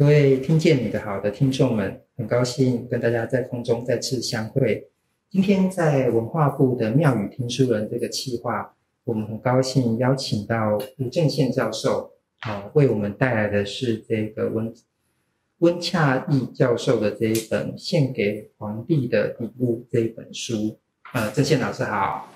各位听见你的好的听众们，很高兴跟大家在空中再次相会。今天在文化部的庙宇听书人这个企划，我们很高兴邀请到吴正宪教授，啊，为我们带来的是这个温温恰义教授的这一本《献给皇帝的礼物》这一本书。呃，正宪老师好，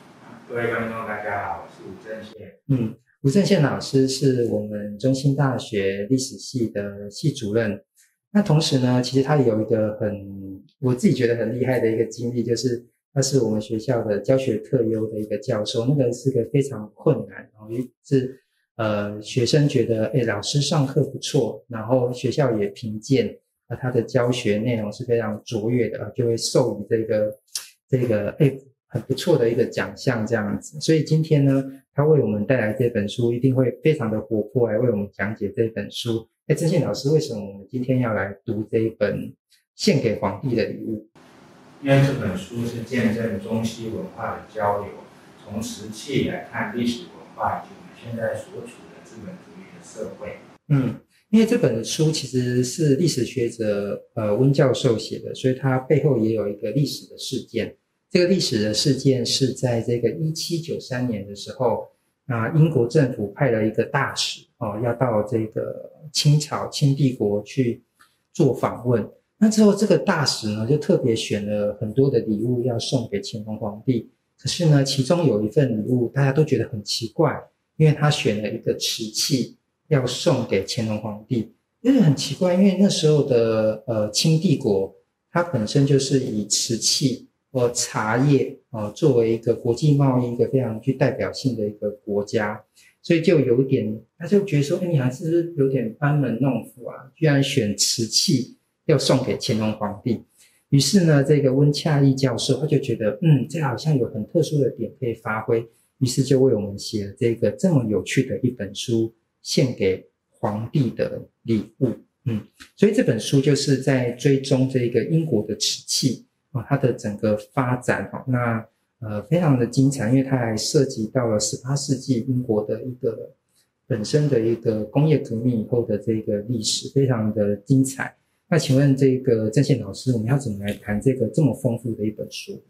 各位观众大家好，我是吴正宪。嗯。吴正宪老师是我们中兴大学历史系的系主任。那同时呢，其实他有一个很我自己觉得很厉害的一个经历，就是他是我们学校的教学特优的一个教授。那个是个非常困难，然后是呃学生觉得哎老师上课不错，然后学校也评鉴啊他的教学内容是非常卓越的，就会授予这个这个哎很不错的一个奖项这样子。所以今天呢。他为我们带来这本书，一定会非常的活泼，来为我们讲解这本书。哎，曾宪老师，为什么我们今天要来读这一本《献给皇帝的礼物》？因为这本书是见证中西文化的交流，从瓷器来看历史文化，以及我们现在所处的资本主义的社会。嗯，因为这本书其实是历史学者呃温教授写的，所以它背后也有一个历史的事件。这个历史的事件是在这个一七九三年的时候，啊，英国政府派了一个大使哦，要到这个清朝清帝国去做访问。那之后，这个大使呢，就特别选了很多的礼物要送给乾隆皇帝。可是呢，其中有一份礼物，大家都觉得很奇怪，因为他选了一个瓷器要送给乾隆皇帝，因为很奇怪，因为那时候的呃清帝国，它本身就是以瓷器。或茶叶啊，作为一个国际贸易一个非常具代表性的一个国家，所以就有点，他就觉得说，哎，你还是有点班门弄斧啊？居然选瓷器要送给乾隆皇帝。于是呢，这个温恰益教授他就觉得，嗯，这好像有很特殊的点可以发挥，于是就为我们写了这个这么有趣的一本书，献给皇帝的礼物。嗯，所以这本书就是在追踪这个英国的瓷器。啊，它的整个发展哈，那呃非常的精彩，因为它还涉及到了十八世纪英国的一个本身的一个工业革命以后的这个历史，非常的精彩。那请问这个郑宪老师，我们要怎么来谈这个这么丰富的一本书？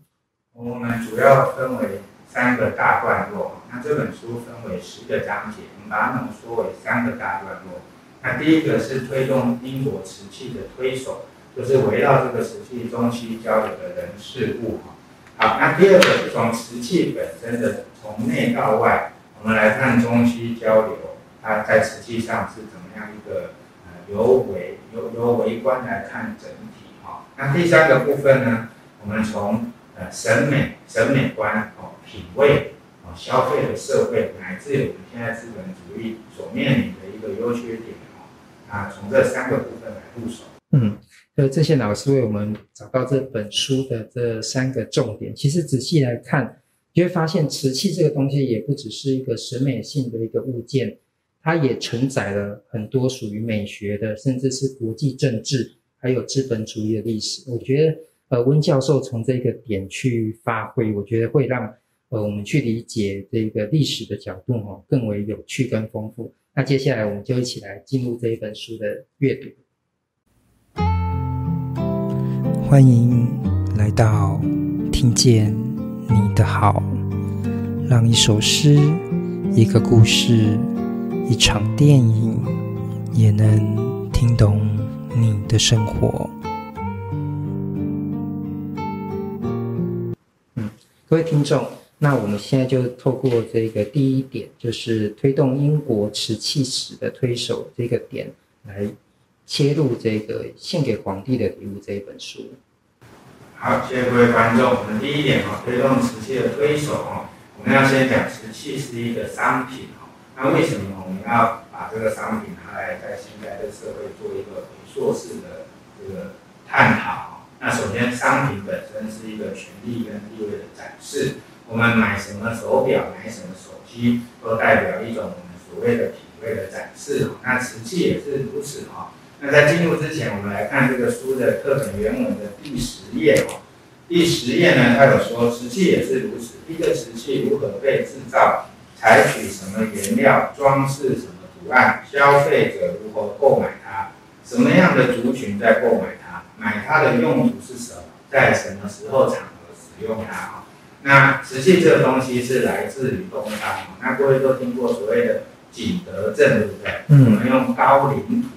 我们主要分为三个大段落，那这本书分为十个章节，我们把它浓缩为三个大段落。那第一个是推动英国瓷器的推手。就是围绕这个瓷器中西交流的人事物哈。好，那第二个是从瓷器本身的从内到外，我们来看中西交流，它在瓷器上是怎么样一个呃由围由由围观来看整体哈。那第三个部分呢，我们从呃审美审美观哦品味哦消费的社会，乃至我们现在资本主义所面临的一个优缺点哦，啊从这三个部分来入手。嗯。呃，这些老师为我们找到这本书的这三个重点，其实仔细来看，你会发现瓷器这个东西也不只是一个审美性的一个物件，它也承载了很多属于美学的，甚至是国际政治还有资本主义的历史。我觉得，呃，温教授从这个点去发挥，我觉得会让呃我们去理解这个历史的角度哦更为有趣跟丰富。那接下来我们就一起来进入这一本书的阅读。欢迎来到听见你的好，让一首诗、一个故事、一场电影，也能听懂你的生活。嗯，各位听众，那我们现在就透过这个第一点，就是推动英国瓷器史的推手这个点来。切入这个献给皇帝的礼物这一本书。好，谢谢各位观众。我们第一点哈，推动瓷器的推手哈，我们要先讲瓷器是一个商品哈。那为什么我们要把这个商品拿来在现在的社会做一个回溯式的这个探讨？那首先，商品本身是一个权力跟地位的展示。我们买什么手表，买什么手机，都代表一种我们所谓的品味的展示。那瓷器也是如此哈。那在进入之前，我们来看这个书的课本原文的第十页哦。第十页呢，它有说瓷器也是如此。一个瓷器如何被制造，采取什么原料，装饰什么图案，消费者如何购买它，什什么样的族群在购买它？买它的用途是什么？在什么时候场合使用它？哈，那瓷器这个东西是来自于东方，那各位都听过所谓的景德镇，对不对？嗯。我们用高岭土，哈，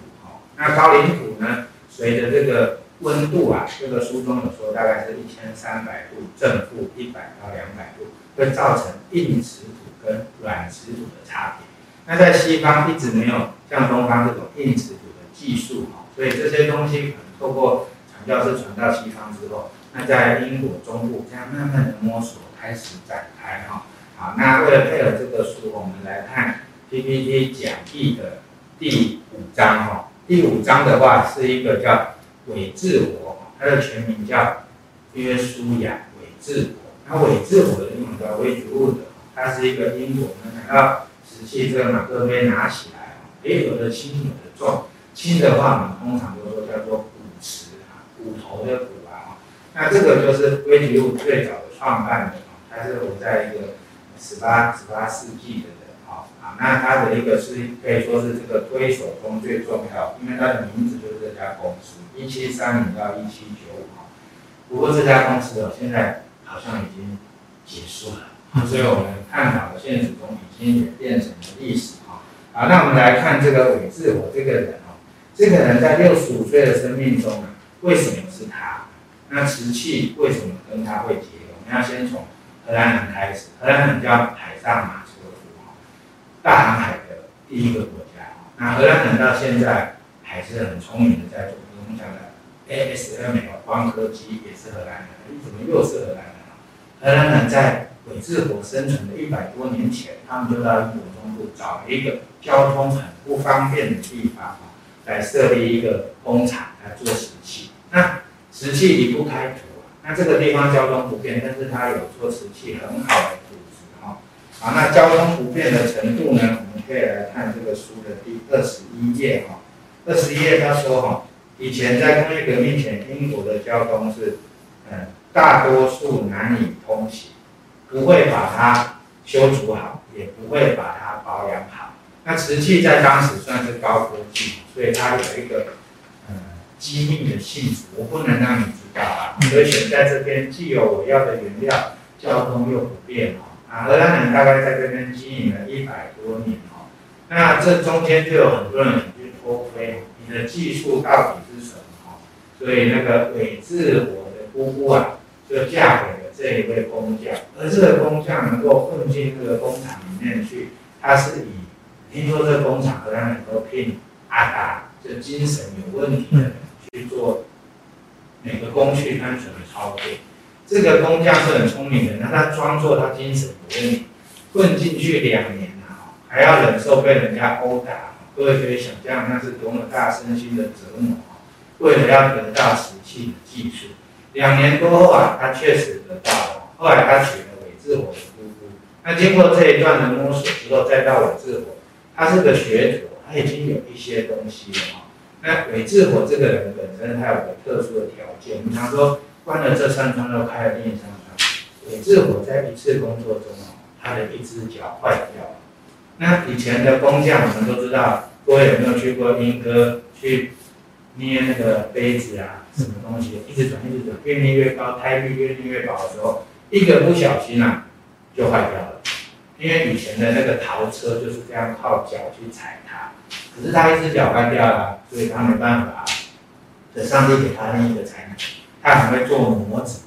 那高岭土呢，随着这个温度啊，这个书中有说，大概是一千三百度正负一百到两百度，会造成硬瓷土跟软瓷土的差别。那在西方一直没有像东方这种硬瓷土的技术，哈，所以这些东西可能透过传教士传到西方之后，那在英国中部这样慢慢的摸索开始展开，哈，好，那为了配合这个书，我们来看 PPT 讲义的第五章，哈，第五章的话是一个叫。伪自我，它的全名叫约书亚·韦志活。那韦志我的英文叫 Wedgwood，他是一个英国人。拿到瓷器这个马克杯拿起来，诶，有的轻，有的重。轻的话，我们通常都说叫做骨瓷啊，骨头的骨啊。那这个就是 Wedgwood 最早的创办人，他是我在一个十八十八世纪的。啊那他的一个是可以说是这个推手中最重要，因为他的名字就是这家公司，一七三零到一七九五。不过这家公司哦，现在好像已经结束了，所以我们看到的现实中已经演变成了历史哈。好，那我们来看这个韦志活这个人哦，这个人在六十五岁的生命中啊，为什么是他？那瓷器为什么跟他会结合？我们要先从荷兰人开始，荷兰人叫海上马。大航海的第一个国家，那荷兰人到现在还是很聪明的，在做我们讲的 ASML 光刻机也是荷兰人，你怎么又是荷兰人？荷兰人在韦志活生存的一百多年前，他们就到英国中部找了一个交通很不方便的地方，来设立一个工厂来做瓷器。那瓷器离不开土啊，那这个地方交通不便，但是它有做瓷器很好的土。好，那交通不便的程度呢？我们可以来看这个书的第二十一页哈。二十一页他说哈，以前在工业革命前，英国的交通是，嗯，大多数难以通行，不会把它修筑好，也不会把它保养好。那瓷器在当时算是高科技，所以它有一个嗯机密的性质，我不能让你知道啊。所以选在这边，既有我要的原料，交通又不便哈。啊，荷兰人大概在这边经营了一百多年哦，那这中间就有很多人去偷窥，你的技术到底是什么哦？所以那个韦志我的姑姑啊，就嫁给了这一位工匠，而这个工匠能够混进这个工厂里面去，他是以听说这个工厂荷兰人都聘阿达，就精神有问题的人去做每个工序单纯的操作。这个工匠是很聪明的，那他装作他精神有问题，混进去两年了，还要忍受被人家殴打，各位可以想象那是多么大身心的折磨。为了要得到瓷器的技术，两年多后啊，他确实得到了。后来他娶了韦志火的姑姑。那经过这一段的摸索之后，再到韦志火，他是个学徒，他已经有一些东西了。那韦志火这个人本身他有个特殊的条件，我们常说。关了这扇窗，又开了另一扇窗。也是我在一次工作中哦，他的一只脚坏掉了。那以前的工匠，我们都知道，各位有没有去过莺歌去捏那个杯子啊？什么东西？一直转，一直转，越捏越高，胎壁越捏越薄的时候，一个不小心啊，就坏掉了。因为以前的那个陶车就是这样靠脚去踩它，可是他一只脚坏掉了，所以他没办法。这上帝给他另一个才能。他很会做模子，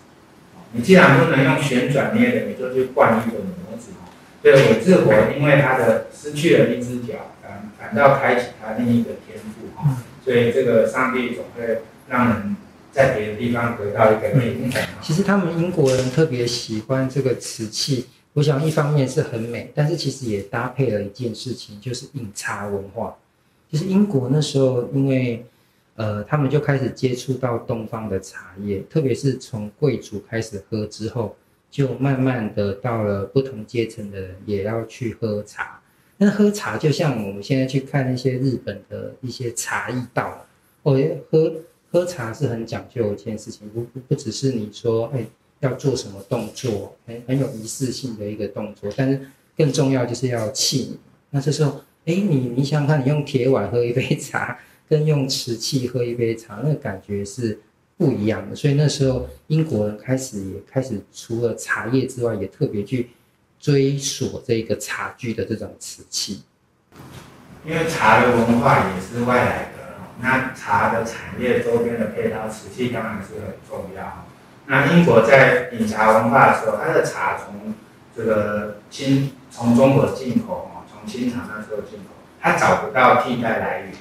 你既然不能用旋转捏的，你就去灌一个模子。对，我自我因为他的失去了一只脚，反反倒开启他另一个天赋哈。所以这个上帝总会让人在别的地方得到一个平衡。其实他们英国人特别喜欢这个瓷器，我想一方面是很美，但是其实也搭配了一件事情，就是饮茶文化。其实英国那时候因为。呃，他们就开始接触到东方的茶叶，特别是从贵族开始喝之后，就慢慢的到了不同阶层的人也要去喝茶。那喝茶就像我们现在去看那些日本的一些茶艺道，哦，喝喝茶是很讲究一件事情，不不不只是你说，哎，要做什么动作，很很有仪式性的一个动作，但是更重要就是要器皿。那这时候，哎，你你想想看，你用铁碗喝一杯茶。跟用瓷器喝一杯茶，那个感觉是不一样的。所以那时候英国人开始也开始除了茶叶之外，也特别去追索这个茶具的这种瓷器。因为茶的文化也是外来的，那茶的产业周边的配套瓷器当然是很重要。那英国在饮茶文化的时候，它的茶从这个清从中国进口哦，从清朝那时候进口，它找不到替代来源，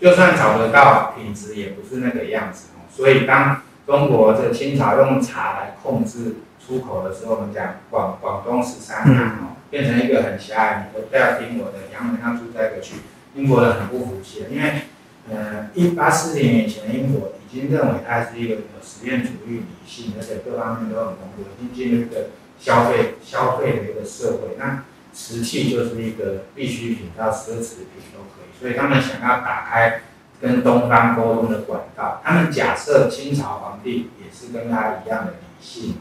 就算找得到，品质也不是那个样子哦。所以当中国这清朝用茶来控制出口的时候，我们讲广广东十三行哦。变成一个很狭隘，你不要听我的，洋人要住在这个区，英国人很不服气，因为，呃，一八四零年前，英国已经认为它是一个有实验主义、理性，而且各方面都很丰富，已经进入一个消费消费的一个社会。那瓷器就是一个必需品到奢侈品都可以，所以他们想要打开跟东方沟通的管道。他们假设清朝皇帝也是跟他一样的理性，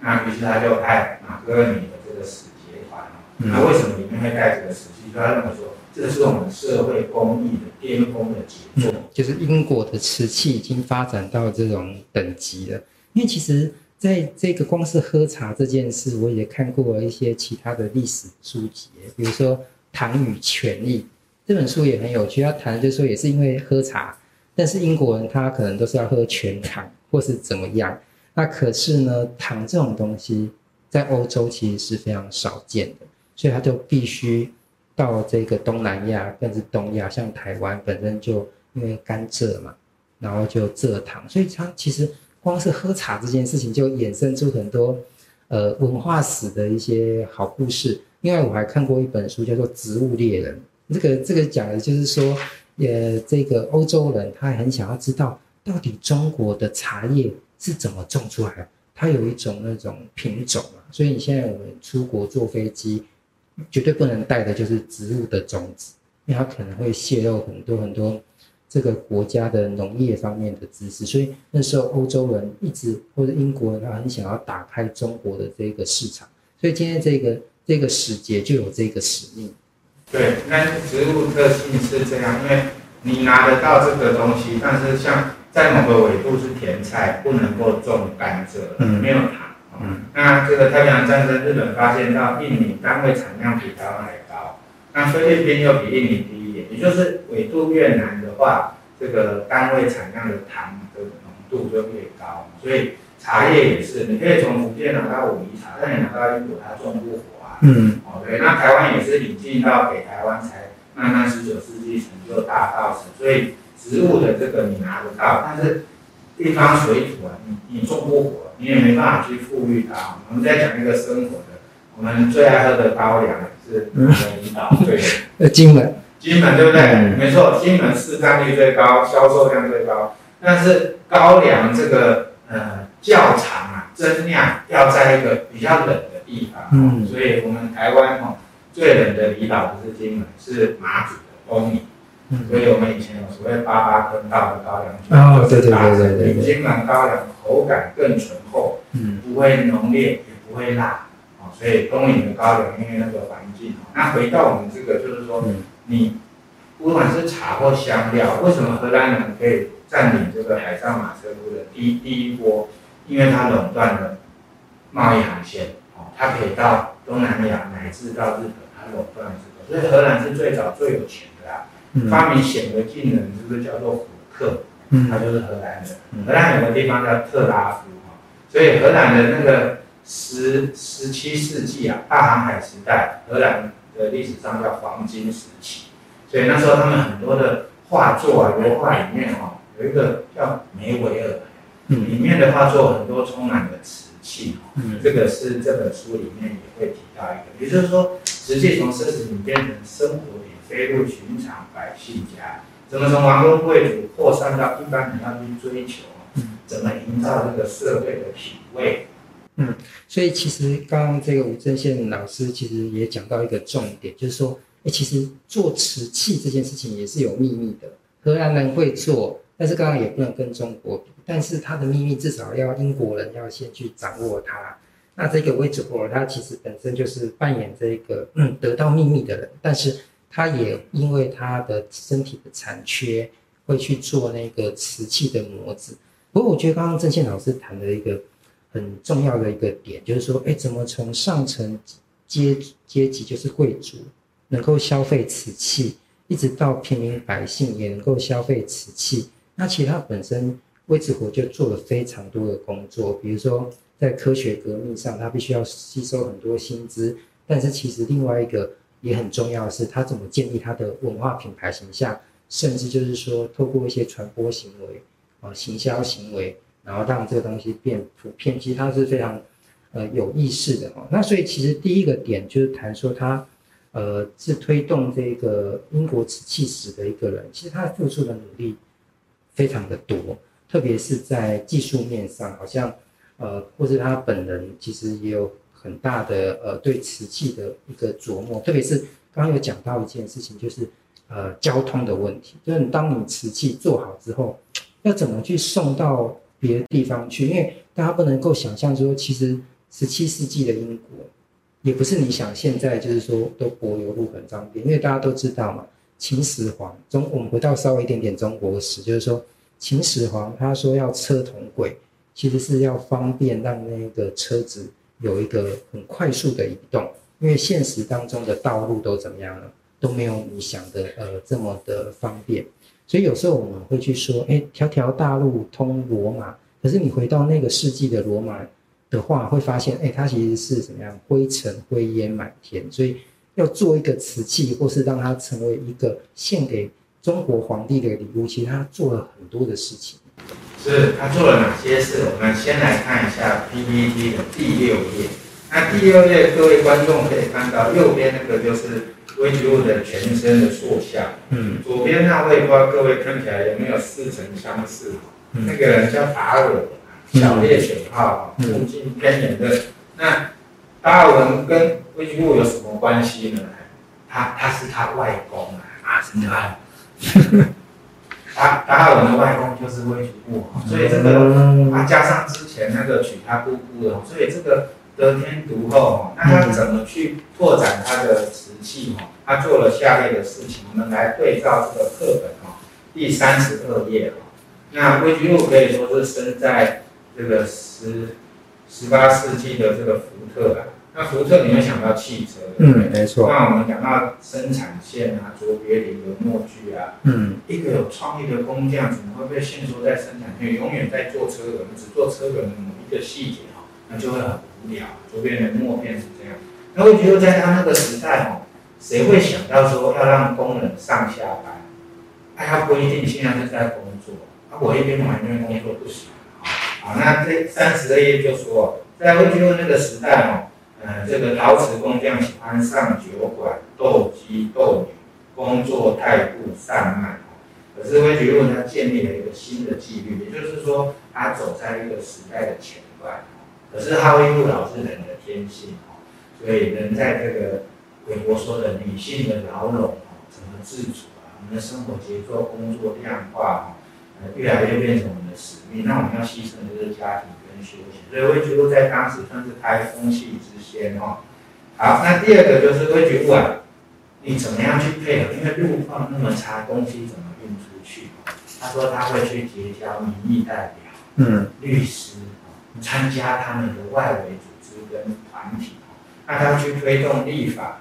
那于是他就派马哥尼的这个使节团那、为什么里面会带这个瓷器？他认为说，这是我们社会工艺的巅峰的杰作。就是英国的瓷器已经发展到这种等级了。因为其实在这个光是喝茶这件事，我也看过一些其他的历史书籍，比如说《糖与权力》这本书也很有趣。他谈就是说，也是因为喝茶，但是英国人他可能都是要喝全糖或是怎么样。那可是呢，糖这种东西在欧洲其实是非常少见的。所以他就必须到这个东南亚，甚至东亚，像台湾本身就因为甘蔗嘛，然后就蔗糖，所以他其实光是喝茶这件事情就衍生出很多呃文化史的一些好故事。另外我还看过一本书叫做《植物猎人》，这个这个讲的就是说，呃，这个欧洲人他很想要知道到底中国的茶叶是怎么种出来的，它有一种那种品种嘛，所以你现在我们出国坐飞机。绝对不能带的就是植物的种子，因为它可能会泄露很多很多这个国家的农业方面的知识。所以那时候欧洲人一直或者英国人，他很想要打开中国的这个市场。所以今天这个这个时节就有这个使命。对，那植物特性是这样，因为你拿得到这个东西，但是像在某个纬度是甜菜，不能够种甘蔗，嗯，没有糖。嗯，那这个太平洋战争，日本发现到印尼单位产量比台湾还高，那菲律宾又比印尼低一点，也就是纬度越南的话，这个单位产量的糖的浓度就越高。所以茶叶也是，你可以从福建拿到武夷茶，但你拿到英国它种不活啊。嗯，哦对，那台湾也是引进到北台湾才慢慢十九世纪成就大稻埕，所以植物的这个你拿得到，但是地方水土啊，你你种不活。你也没办法去富裕它。我们再讲一个生活的，我们最爱喝的高粱是哪个离岛？对，呃，金门。金门对不对？嗯、没错，金门市占率最高，销售量最高。但是高粱这个呃窖藏啊，增量要在一个比较冷的地方。嗯。所以我们台湾哦，最冷的离岛不是金门，是马祖的东引。所以我们以前有所谓八八坑道的高粱酒，哦，对对对对对，比金门高粱口感更醇厚，嗯，不会浓烈，也不会辣，哦，所以东引的高粱因为那个环境，那回到我们这个就是说，你不管是茶或香料，为什么荷兰人可以占领这个海上马车夫的第第一波？因为它垄断了贸易航线，哦，它可以到东南亚乃至到日本，它垄断这个，所以荷兰是最早最有钱的啦。发明显微镜的是不是叫做虎克？嗯，他就是荷兰人。荷兰有个地方叫特拉夫哈，所以荷兰的那个十十七世纪啊，大航海时代，荷兰的历史上叫黄金时期。所以那时候他们很多的画作啊，油画里面哦，有一个叫梅维尔，嗯，里面的画作很多充满了瓷器，嗯，这个是这本书里面也会提到一个，也就是说，实际从奢侈品变成生活品。飞入寻常百姓家，怎么从王公贵族扩散到一般人要去追求？怎么营造这个社会的品味？嗯，所以其实刚刚这个吴正宪老师其实也讲到一个重点，就是说，哎，其实做瓷器这件事情也是有秘密的。荷兰人会做，但是刚刚也不能跟中国比，但是他的秘密至少要英国人要先去掌握它。那这个威兹霍尔他其实本身就是扮演这个嗯得到秘密的人，但是。他也因为他的身体的残缺，会去做那个瓷器的模子。不过我觉得刚刚正宪老师谈的一个很重要的一个点，就是说，哎，怎么从上层阶阶级，就是贵族，能够消费瓷器，一直到平民百姓也能够消费瓷器。那其实他本身魏子活就做了非常多的工作，比如说在科学革命上，他必须要吸收很多新知。但是其实另外一个也很重要的是，他怎么建立他的文化品牌形象，甚至就是说透过一些传播行为啊、行销行为，然后让这个东西变普遍。其实他是非常呃有意识的哈。那所以其实第一个点就是谈说他呃是推动这个英国瓷器史的一个人，其实他付出的努力非常的多，特别是在技术面上，好像呃或是他本人其实也有。很大的呃，对瓷器的一个琢磨，特别是刚刚有讲到一件事情，就是呃交通的问题，就是当你瓷器做好之后，要怎么去送到别的地方去？因为大家不能够想象说，其实十七世纪的英国也不是你想现在就是说都柏油路很方便，因为大家都知道嘛，秦始皇中，我们回到稍微一点点中国史，就是说秦始皇他说要车同轨，其实是要方便让那个车子。有一个很快速的移动，因为现实当中的道路都怎么样了，都没有你想的呃这么的方便，所以有时候我们会去说，哎，条条大路通罗马，可是你回到那个世纪的罗马的话，会发现，哎，它其实是怎么样，灰尘灰烟满天，所以要做一个瓷器，或是让它成为一个献给中国皇帝的礼物，其实他做了很多的事情。是他做了哪些事？我们先来看一下 PPT 的第六页。那第六页，各位观众可以看到，右边那个就是威吉路的全身的塑像。嗯。左边那位，不知道各位看起来有没有似曾相识？嗯。那个人叫达尔文，小猎犬号，附近偏远的。那达尔文跟威吉路有什么关系呢？他他是他外公啊，啊，真的啊。达达尔文的外公就是威吉路，所以这个啊加上之前那个娶他姑姑的，所以这个得天独厚，那他怎么去拓展他的瓷器？哈，他做了下列的事情，我们来对照这个课本哈，第三十二页哈。那威吉路可以说是生在这个十十八世纪的这个福特啊。那福特，你会想到汽车，嗯，没错。那我们讲到生产线啊，卓别林的模具啊，嗯，一个有创意的工匠，怎么会被限缩在生产线，永远在做车轮，只做车轮的某一个细节哈，那就会很无聊。卓别林的默片是这样。那问题就在他那个时代哦，谁会想到说要让工人上下班？哎，他不一定现在是在工作，啊，我一边忙一边工作不行啊。好，那这三十二页就说，在威吉路那个时代哦。呃，这个陶瓷工匠喜欢上酒馆斗鸡斗牛，工作态度散漫。可是威吉路他建立了一个新的纪律，也就是说，他走在一个时代的前端。可是哈维路老是人的天性哦，所以人在这个韦伯说的女性的牢笼哦，怎么自主啊？我们的生活节奏、工作量化呃，越来越变成我们的使命。那我们要牺牲的就是家庭跟。休闲，所以威吉路在当时算是开风气之先哦。好，那第二个就是威吉路啊，你怎么样去配合？因为路况那么差，东西怎么运出去？他说他会去结交民意代表，嗯，律师，参加他们的外围组织跟团体，那他去推动立法。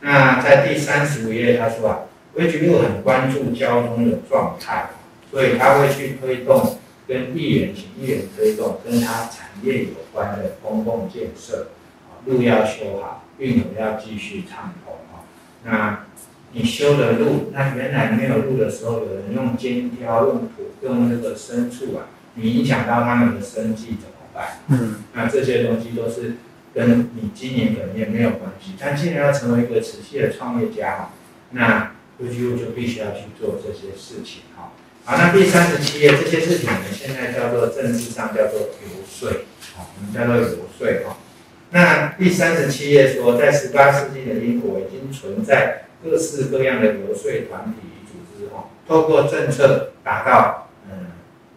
那在第三十五页他说啊，威吉路很关注交通的状态，所以他会去推动。跟议员请议员推动跟他产业有关的公共建设，啊，路要修好，运河要继续畅通啊。那你修的路，那原来没有路的时候，有人用肩挑、用土、用那个牲畜啊，你影响到他们的生计怎办？嗯，那这些东西都是跟你经营本业没有关系。但既然要成为一个持续的创业家哈，那威吉路就必须要去做这些事情哈。好，那第三十七页这些事情，我们现在叫做政治上叫做游说，好，我们叫做游说哈。那第三十七页说，在十八世纪的英国已经存在各式各样的游说团体与组织哈，透过政策达到嗯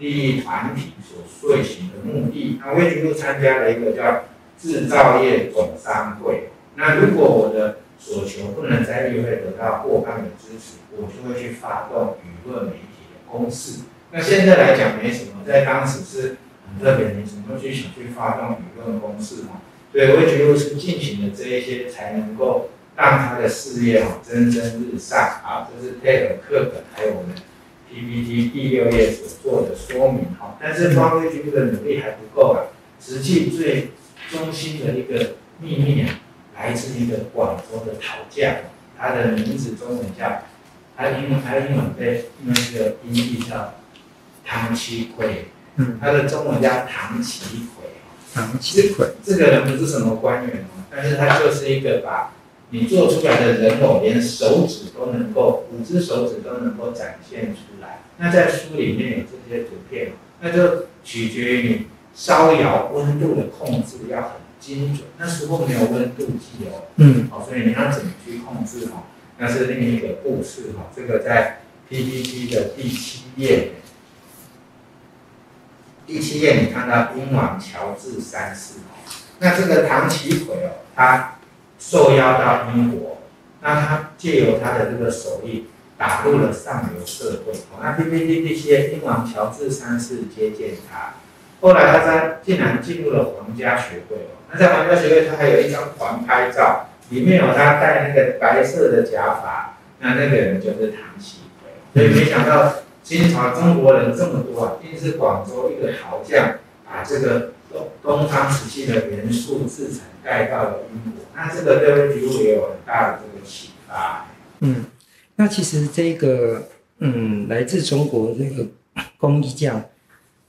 利益团体所遂行的目的。那威吉路参加了一个叫制造业总商会。那如果我的所求不能在议会得到过半的支持，我就会去发动舆论媒体。公式。那现在来讲没什么，在当时是很特别，没什么去想去发动舆论公式嘛。所以魏琚禄是进行了这一些，才能够让他的事业哈蒸蒸日上啊。这是配合课本还有我们 PPT 第六页所做的说明哈。但是光魏琚禄的努力还不够啊，实际最中心的一个秘密啊，来自一个广州的陶匠，他的名字中文叫，他英文他英文对，因为这个音译叫唐其逵，嗯，他的中文叫唐其奎。唐其奎，这个人不是什么官员哦，但是他就是一个把你做出来的人偶，连手指都能够，五只手指都能够展现出来。那在书里面有这些图片，那就取决于你烧窑温度的控制要很精准。那时候没有温度计哦，嗯，好，所以你要怎么去控制哈？那是另一个故事哈。这个在 PPT 的第七页。第七页，你看到英王乔治三世，那这个唐其逵哦，他受邀到英国，那他借由他的这个手艺打入了上流社会。那 PPT 这些，英王乔治三世接见他，后来他在竟然进入了皇家学会哦。那在皇家学会，他还有一张团拍照，里面有他戴那个白色的假发，那那个人就是唐其逵。所以没想到。清朝中国人这么多啊，一定是广州一个陶匠把这个东东方瓷器的元素制成带到了英国，那这个对魏琚禄也有很大的这个启发。嗯，那其实这个嗯，来自中国这个工艺匠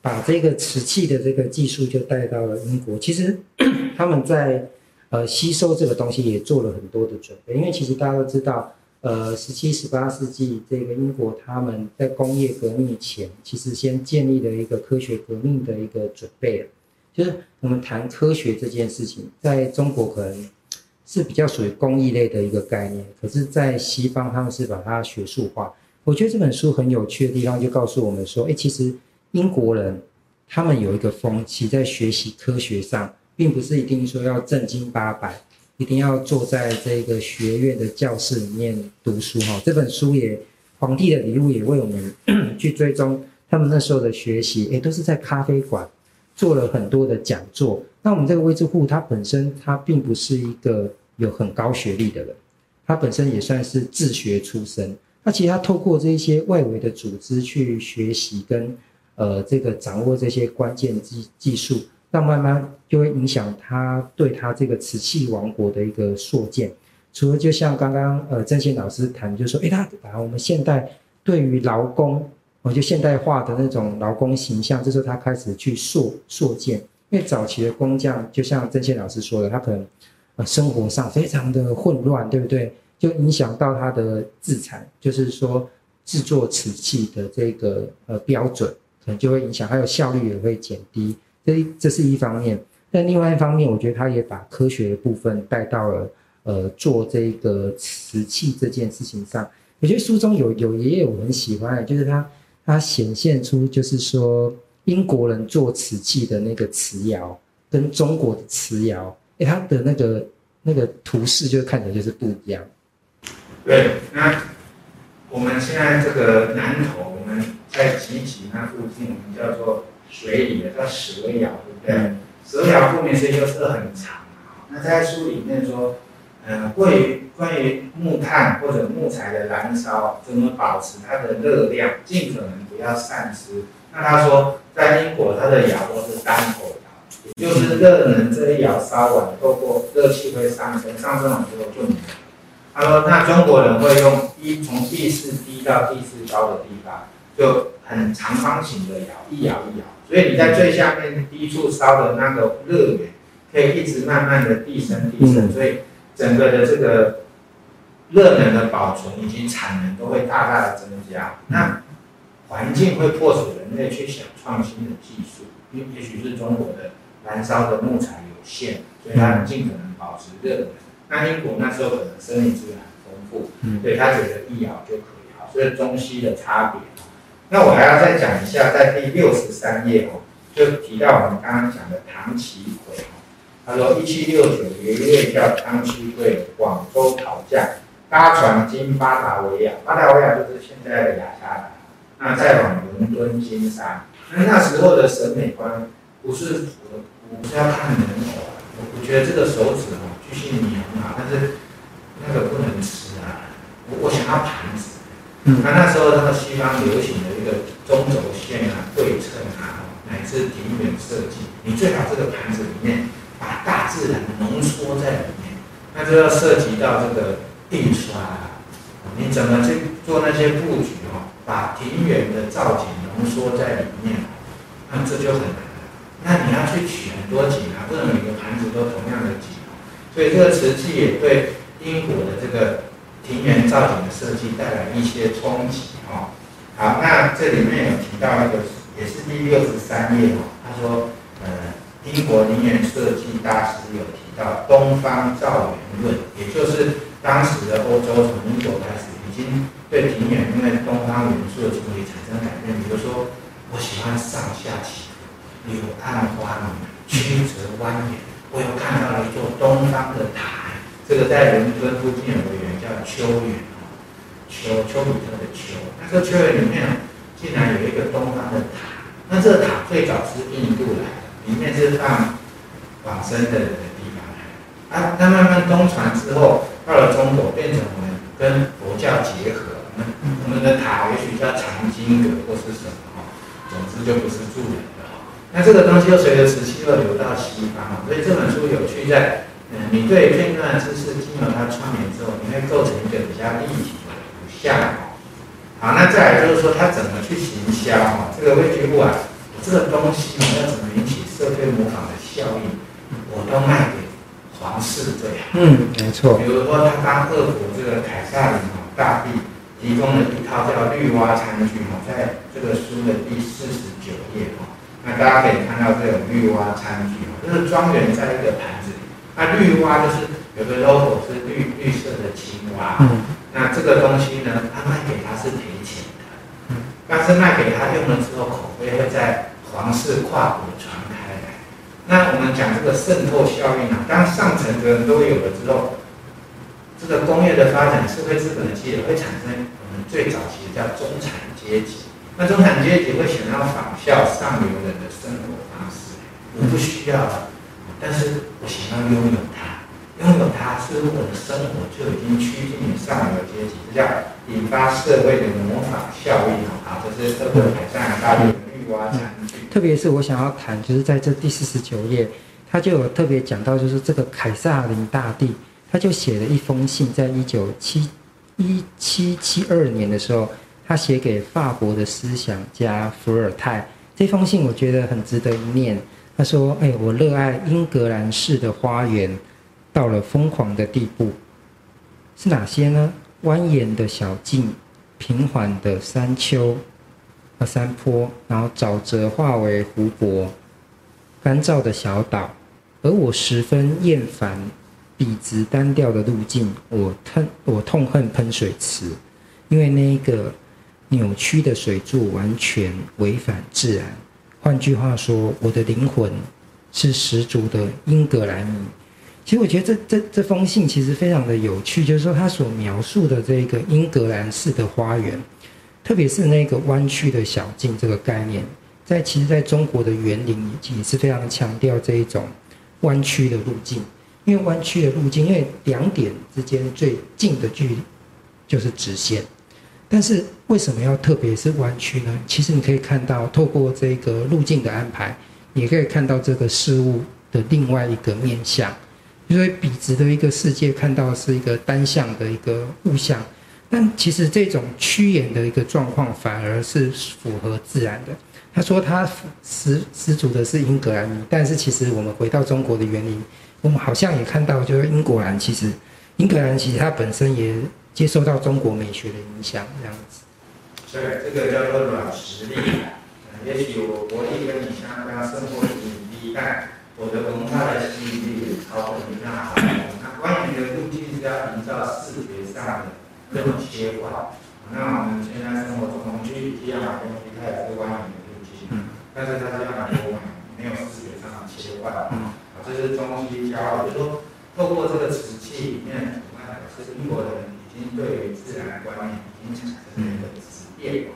把这个瓷器的这个技术就带到了英国，其实 他们在呃吸收这个东西也做了很多的准备，因为其实大家都知道。呃，十七、十八世纪，这个英国他们在工业革命前，其实先建立了一个科学革命的一个准备。就是我们谈科学这件事情，在中国可能是比较属于工艺类的一个概念，可是，在西方他们是把它学术化。我觉得这本书很有趣的地方，就告诉我们说，哎，其实英国人他们有一个风气，在学习科学上，并不是一定说要正经八百。一定要坐在这个学院的教室里面读书哈。这本书也，皇帝的礼物也为我们 去追踪他们那时候的学习，诶，都是在咖啡馆做了很多的讲座。那我们这个魏之户，他本身他并不是一个有很高学历的人，他本身也算是自学出身。那其实他透过这些外围的组织去学习跟呃这个掌握这些关键技技术。那慢慢就会影响他对他这个瓷器王国的一个塑建。除了就像刚刚呃郑宪老师谈，就说，诶，他把我们现代对于劳工，我就现代化的那种劳工形象，这时候他开始去塑塑建。因为早期的工匠，就像郑宪老师说的，他可能呃生活上非常的混乱，对不对？就影响到他的制产，就是说制作瓷器的这个呃标准，可能就会影响，还有效率也会减低。这这是一方面，但另外一方面，我觉得他也把科学的部分带到了呃做这个瓷器这件事情上。我觉得书中有有也有我很喜欢的，就是他他显现出就是说英国人做瓷器的那个瓷窑跟中国的瓷窑，哎，它的那个那个图示就看起来就是不一样。对，那我们现在这个南头，我们在集集那附近，我们叫做。水里的叫蛇窑，对不对？蛇窑顾名思义就是很长。那在书里面说，呃，关于关于木炭或者木材的燃烧，怎么保持它的热量，尽可能不要散失。那他说，在英国，它的窑都是单口窑，也就是热能这一窑烧完，透过热气会上升，上升完之后就没了。他说，那中国人会用一从地势低到地势高的地方，就很长方形的窑，一窑一窑。所以你在最下面低处烧的那个热源，可以一直慢慢的递升递升，所以整个的这个热能的保存以及产能都会大大的增加。那环境会迫使人类去想创新的技术，因为也许是中国的燃烧的木材有限，所以它尽可能保持热能。那英国那时候可能森林资源很丰富，所以他觉得一窑就可以好，所以中西的差别。那我还要再讲一下，在第六十三页哦，就提到我们刚刚讲的唐其逵哦。他说，一七六九年，一位叫唐其逵，广州陶匠，搭船经巴达维亚，巴达维亚就是现在的雅加达。那再往伦敦金沙，那那时候的审美观不是我，我不是要看人头啊，我我觉得这个手指哦，巨细靡遗很好，但是那个不能吃啊，我我想要盘子。嗯，那那时候那个西方流行的一个中轴线啊、对称啊，乃至庭园设计，你最好这个盘子里面自然浓缩在里面，那就要涉及到这个印刷啊，你怎么去做那些布局哦？把庭园的造景浓缩在里面，那这就很难了。那你要去取很多景啊，不能每个盘子都同样的景，所以这个瓷器也对英国的这个。庭园造景的设计带来一些冲击哦。好，那这里面有提到一个，也是第六十三页哦。他说，英国庭园设计大师有提到东方造园论，也就是当时的欧洲从英国开始已经对庭园因为东方元素的处理产生改变。比如说，我喜欢上下起伏、柳暗花明、曲折蜿蜒。我有看到了一座东方的塔，这个在伦敦附近有个园。丘园哦，丘丘比特的丘，那这个丘园里面竟然有一个东方的塔，那这个塔最早是印度来的，里面是放往生的人的地方。啊，那慢慢东传之后，到了中国，变成我们跟佛教结合，我们我们的塔也许叫藏经阁或是什么哈，总之就不是住人的哈。那这个东西又随着时期又流到西方，所以这本书有趣在。嗯，你对片段知识经由它串联之后，你会构成一个比较立体的图像。好，那再来就是说，它怎么去行销？哈，这个魏巨富啊，这个东西你要怎么引社会模仿的效应？我都卖给皇室这样。嗯，没错。比如说，他当俄国这个凯撒林大帝提供了一套叫绿蛙餐具哈，在这个书的第四十九页哈，那大家可以看到这种绿蛙餐具哈，就是庄园在一个盘子里。那绿蛙就是有个 logo 是绿绿色的青蛙，嗯，那这个东西呢，他卖给他是赔钱的，嗯，但是卖给他用了之后，口碑会在皇室跨国传。那我们讲这个渗透效应啊，当上层的人都有了之后，这个工业的发展、社会资本的积累，会产生我们最早期的叫中产阶级。那中产阶级会想要仿效上流人的生活方式，我不需要。但是我想要拥有它，拥有它，是我的生活就已经趋近于上流阶级，这叫引发社会的模仿效应啊！这是社会海上大力的绿蛙餐具。特别是我想要谈，就是在这第四十九页，他就有特别讲到，就是这个凯撒林大帝，他就写了一封信，在一九七一七七二年的时候，他写给法国的思想家伏尔泰。这封信我觉得很值得一念。他说：“哎，我热爱英格兰式的花园，到了疯狂的地步。是哪些呢？蜿蜒的小径，平缓的山丘山坡，然后沼泽化为湖泊，干燥的小岛。而我十分厌烦笔直单调的路径。我痛，我痛恨喷水池，因为那一个扭曲的水柱完全违反自然。”换句话说，我的灵魂是十足的英格兰迷。其实我觉得这这这封信其实非常的有趣，就是说他所描述的这个英格兰式的花园，特别是那个弯曲的小径这个概念，在其实在中国的园林也是非常强调这一种弯曲的路径，因为弯曲的路径，因为两点之间最近的距离就是直线。但是为什么要特别是弯曲呢？其实你可以看到，透过这个路径的安排，也可以看到这个事物的另外一个面向。因为笔直的一个世界看到是一个单向的一个物象，但其实这种趋炎的一个状况反而是符合自然的。他说他十十足的是英格兰，但是其实我们回到中国的园林，我们好像也看到，就是英格兰其实英格兰其实它本身也。接受到中国美学的影响，这样子。对，这个叫做软实力。也许我国力跟你相当，生活很低，但我的文化的吸引力超过你那好。那关于的路径是要营造视觉上的这种切换。那我们现在生活中，我们去一样的东西，它也是蜿蜒的路径，但是它是要很多没有视觉上的切换。嗯。啊，这是中西交，就是说，透过这个瓷器里面，是英国人。已经对于自然观念已经产生了一个质变，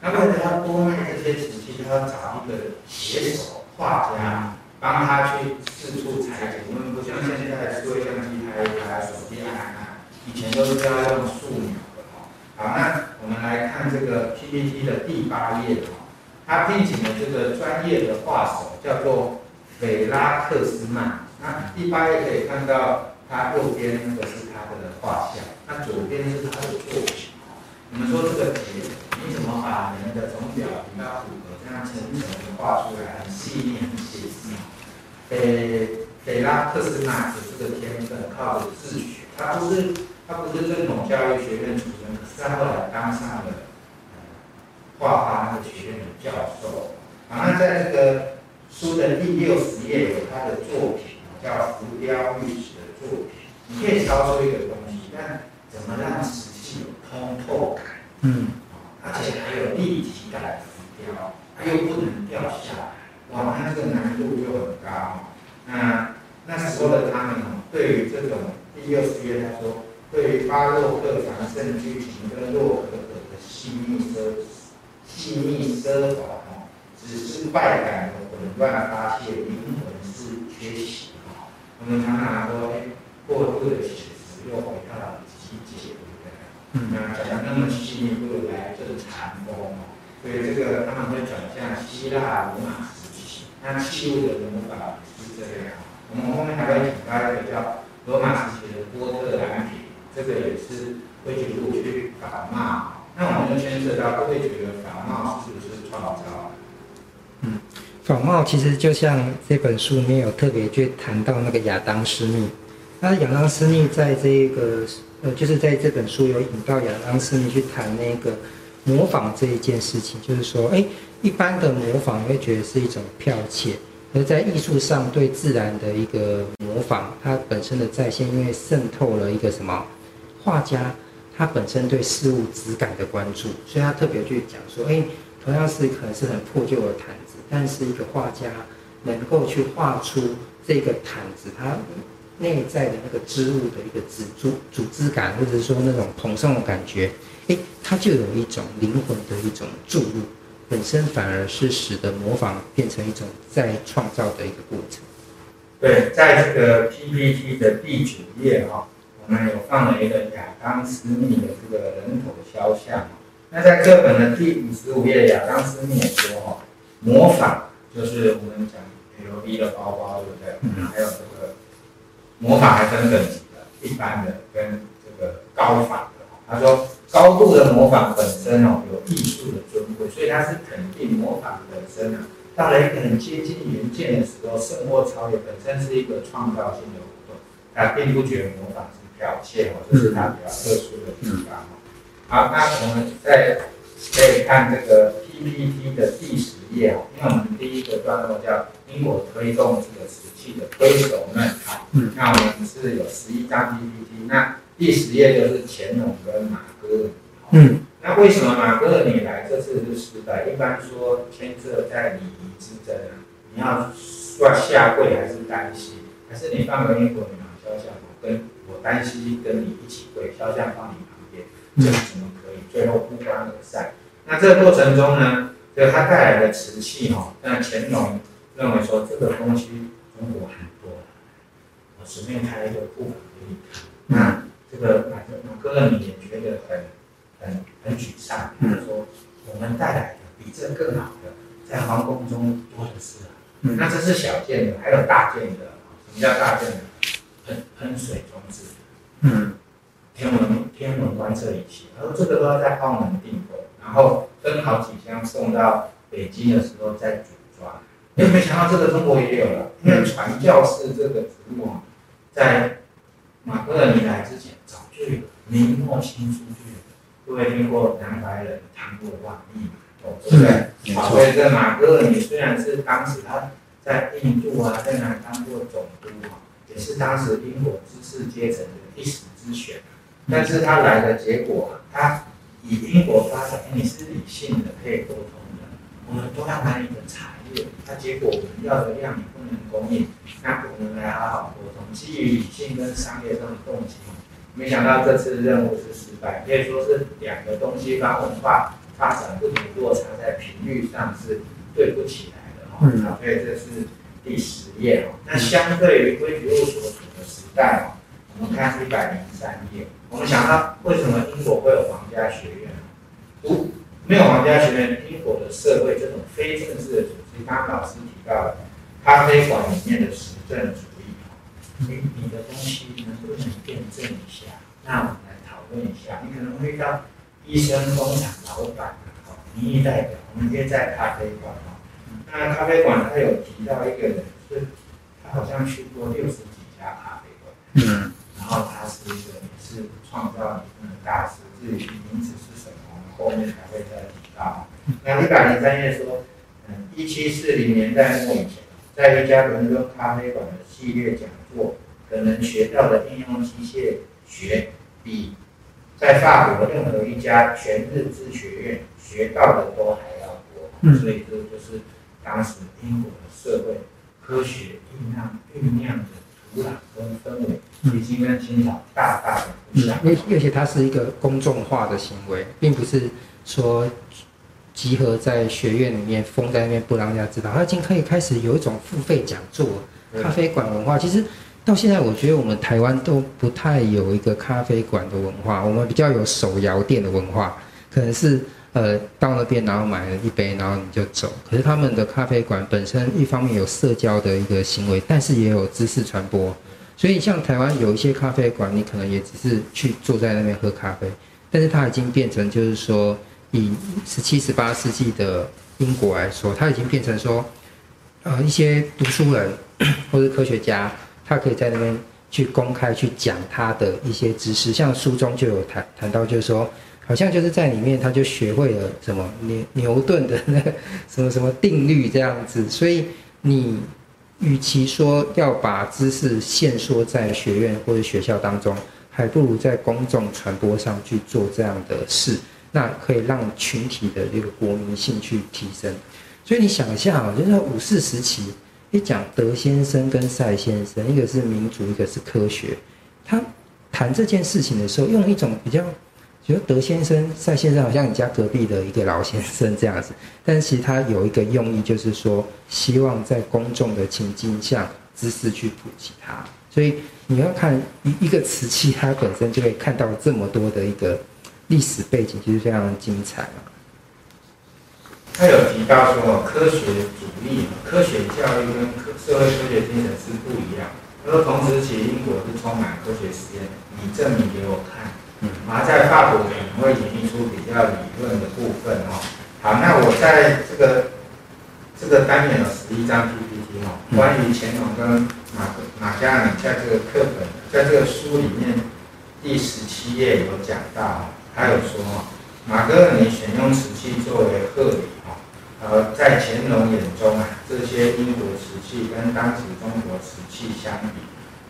那为了要多卖这些瓷器，他要找一个写手画家，帮他去四处裁剪。我们不像现在做相机拍一拍，手机按按，以前都是要用素描的哦。好，那我们来看这的第八页哦，他聘请的这个专业的画手叫做斐拉克斯曼。那第八页可以看到，他右边那个是他的画像，那左边是他的作品。我们说这个铁，你怎么把人的从表情到骨骼这样层层的画出来，很细腻、很写实。诶，斐拉克斯曼的这个天分靠着自学，他不是他不是正统教育学院出身，可是他后来当上了画画那个学院的教授。啊，那在这个书的第六十页有他的作品，叫浮雕玉石的作品。你可以挑出一个东西，但怎么让瓷器有通透感？嗯，而且还有立体感的浮雕，它又不能掉下来，哇，那这个难度又很高。那那时候的他们对于这种第六十页他说，对于巴洛克常胜剧情跟洛可可的细腻奢细腻奢华哦，只是外感的混乱发泄，灵魂是缺席哈。我们常常说，哎，过度的写实又回到了细节。嗯，那讲的那么细腻，不如来就是禅风哦。所以这个他们会转向希腊罗马时期，那器物的魔法也是这样。我们后面还会讲到一个叫罗马时期的波特兰品，这个也是会去录取仿冒。那我们就牵涉到会觉得仿冒是不是创造？嗯，仿冒其实就像这本书里面有特别去谈到那个亚当斯密，那亚当斯密在这个。呃，就是在这本书有引到亚当斯密去谈那个模仿这一件事情，就是说，哎，一般的模仿会觉得是一种剽窃，而在艺术上对自然的一个模仿，它本身的再现，因为渗透了一个什么画家他本身对事物质感的关注，所以他特别去讲说，哎，同样是可能是很破旧的毯子，但是一个画家能够去画出这个毯子，它。内在的那个织物的一个织组织感，或者说那种蓬松的感觉，诶，它就有一种灵魂的一种注入，本身反而是使得模仿变成一种再创造的一个过程。对，在这个 PPT 的第九页哈，我们有放了一个亚当斯密的这个人头肖像。那在课本的第五十五页，亚当斯密也说哈，模仿就是我们讲 LV 的包包，对不对？嗯，还有这个。模仿还分等级的，一般的跟这个高仿的。他说，高度的模仿本身哦，有艺术的尊贵，所以他是肯定模仿本身啊。到了一个很接近原件的时候，胜过超越本身是一个创造性的活动。他并不觉得模仿是剽窃哦，这是它比较特殊的地方哦。好，那我们再可以看这个 PPT 的第十页哦，因为我们第一个段落叫因果推动这个瓷器的推手们。好，那我们是有十一张 PPT，那第十页就是乾隆跟马哥。嗯，那为什么马哥尔尼来这次是失败？一般说牵涉在礼仪之争啊，你要算下跪还是单膝，还是你放个英国女王肖像，我跟我担心跟你一起跪，肖像放你旁边，这怎么可以？最后不欢而散。那这个过程中呢，就他带来的瓷器哈，那乾隆认为说这个东西中国很多，我随便开一个库房给你看。那这个马马哥尔尼也觉得很很很沮丧，他说我们带来的比这更好的，在皇宫中多的是啊。那这是小件的，还有大件的。什么叫大件的？喷喷水装置。嗯。天文天文观测仪器，他说这个都要在澳门订购，然后分好几箱送到北京的时候再组装。你有没有想到这个中国也有了？因为传教士这个职务啊，在马格尔尼来之前早就有，明末清初就有。各位听过南怀仁谈过万历嘛？哦，对不对？好，所以这马格尔尼虽然是当时他在印度啊，在哪当过总督啊，也是当时英国知识阶层的一时之选。但是他来的结果，他以英国发展，你是理性的，可以沟通的，我们都要买你的产业。他结果我们要的量你不能供应，那我们来好好沟通，基于理性跟商业上的动机。没想到这次任务是失败，可以说是两个东西方文化发展不同落差在频率上是对不起来的哈。嗯。所以这是第十页哦。那相对于规矩路所处的时代哦，我们看一百零三页。我们想到为什么英国会有皇家学院？不，没有皇家学院，英国的社会这种非正式的组织，刚刚老师提到的咖啡馆里面的实证主义，你你的东西能不能验证一下？那我们来讨论一下。你可能会遇到医生、工厂老板、民意代表，我们约在咖啡馆。那咖啡馆他有提到一个人，是他好像去过六十几家咖啡馆。嗯。然后他是一个也是创造理论的大师，至于名字是什么，我们后面才会再提到。那一百零三页说，嗯，一七四零年代末以前，在一家伦敦咖啡馆的系列讲座，可能学到的应用机械学，比在法国任何一家全日制学院学到的都还要多。嗯，所以这就是当时英国的社会科学酝酿酝酿的土壤跟氛围。已经跟清朝大大的不一样，而而且它是一个公众化的行为，并不是说集合在学院里面封在那边不让人家知道。它已经可以开始有一种付费讲座、咖啡馆文化。其实到现在，我觉得我们台湾都不太有一个咖啡馆的文化，我们比较有手摇店的文化，可能是呃到那边然后买了一杯，然后你就走。可是他们的咖啡馆本身一方面有社交的一个行为，但是也有知识传播。所以，像台湾有一些咖啡馆，你可能也只是去坐在那边喝咖啡，但是它已经变成，就是说，以十七、十八世纪的英国来说，它已经变成说，呃，一些读书人 或者科学家，他可以在那边去公开去讲他的一些知识。像书中就有谈谈到，就是说，好像就是在里面他就学会了什么牛牛顿的那 个什么什么定律这样子。所以你。与其说要把知识限缩在学院或者学校当中，还不如在公众传播上去做这样的事，那可以让群体的这个国民性去提升。所以你想一下啊，就是五四时期，你讲德先生跟赛先生，一个是民主，一个是科学，他谈这件事情的时候，用一种比较。觉得德先生、赛先生好像你家隔壁的一个老先生这样子，但其实他有一个用意，就是说希望在公众的情境下，知识去普及它。所以你要看一一个瓷器，它本身就会看到这么多的一个历史背景，其实非常精彩嘛。他有提到说，科学主义、科学教育跟科社会科学精神是不一样。他说，同时期英国是充满科学实验，你证明给我看。嗯，而在法国可能会演绎出比较理论的部分哦。好，那我在这个这个单元有十一张 PPT 哦，关于乾隆跟马马加尔在这个课本，在这个书里面第十七页有讲到，他有说哦，马格尔尼选用瓷器作为贺礼哦，呃，在乾隆眼中啊，这些英国瓷器跟当时中国瓷器相比，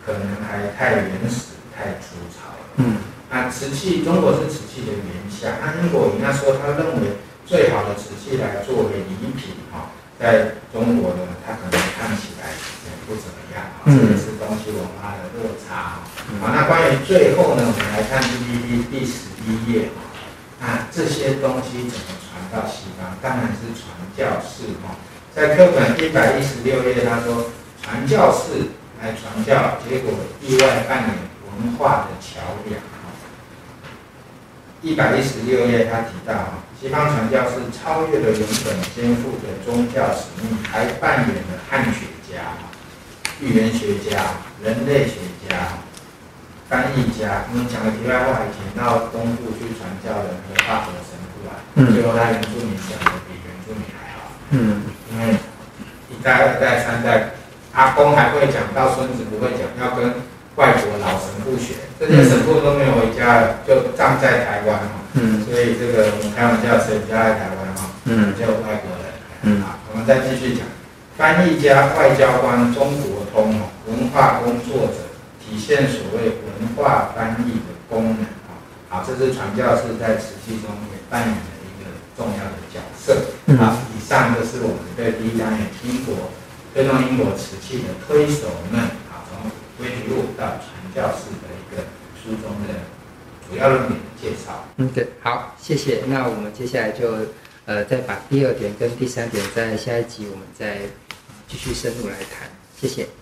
可能还太原始、太粗糙了。嗯。那瓷器，中国是瓷器的原乡。那英国人家说，他认为最好的瓷器来作为礼品哈，在中国呢，它可能看起来也不怎么样啊。这个是东西文化的落差。好，那关于最后呢，我们来看 PPT 第十一页哈。那这些东西怎么传到西方？当然是传教士哈。在课本一百一十六页，他说传教士来传教，结果意外扮演文化的桥梁。一百一十六页，他提到啊，西方传教士超越了原本肩负的宗教使命，还扮演了汉学家、预言学家、人类学家、翻译家。我们讲的题外话，以前到东部去传教的那个法国神父啊，最后他原住民讲的比原住民还好。嗯，因为一代、二代、三代，阿公还会讲，到孙子不会讲，要跟。外国老神父学，这些神父都没有回家，就葬在台湾哈。嗯。所以这个我们开玩笑，谁家在台湾哈？嗯。就外国人。嗯。好，我们再继续讲，翻译家、外交官、中国通哦，文化工作者，体现所谓文化翻译的功能啊。好，这是传教士在瓷器中也扮演的一个重要的角色。好，以上就是我们对第一单元英国推动英国瓷器的推手们。规矩路到传教士的一个书中的主要论点的介绍。嗯，对，好，谢谢。那我们接下来就呃再把第二点跟第三点在下一集我们再继续深入来谈。谢谢。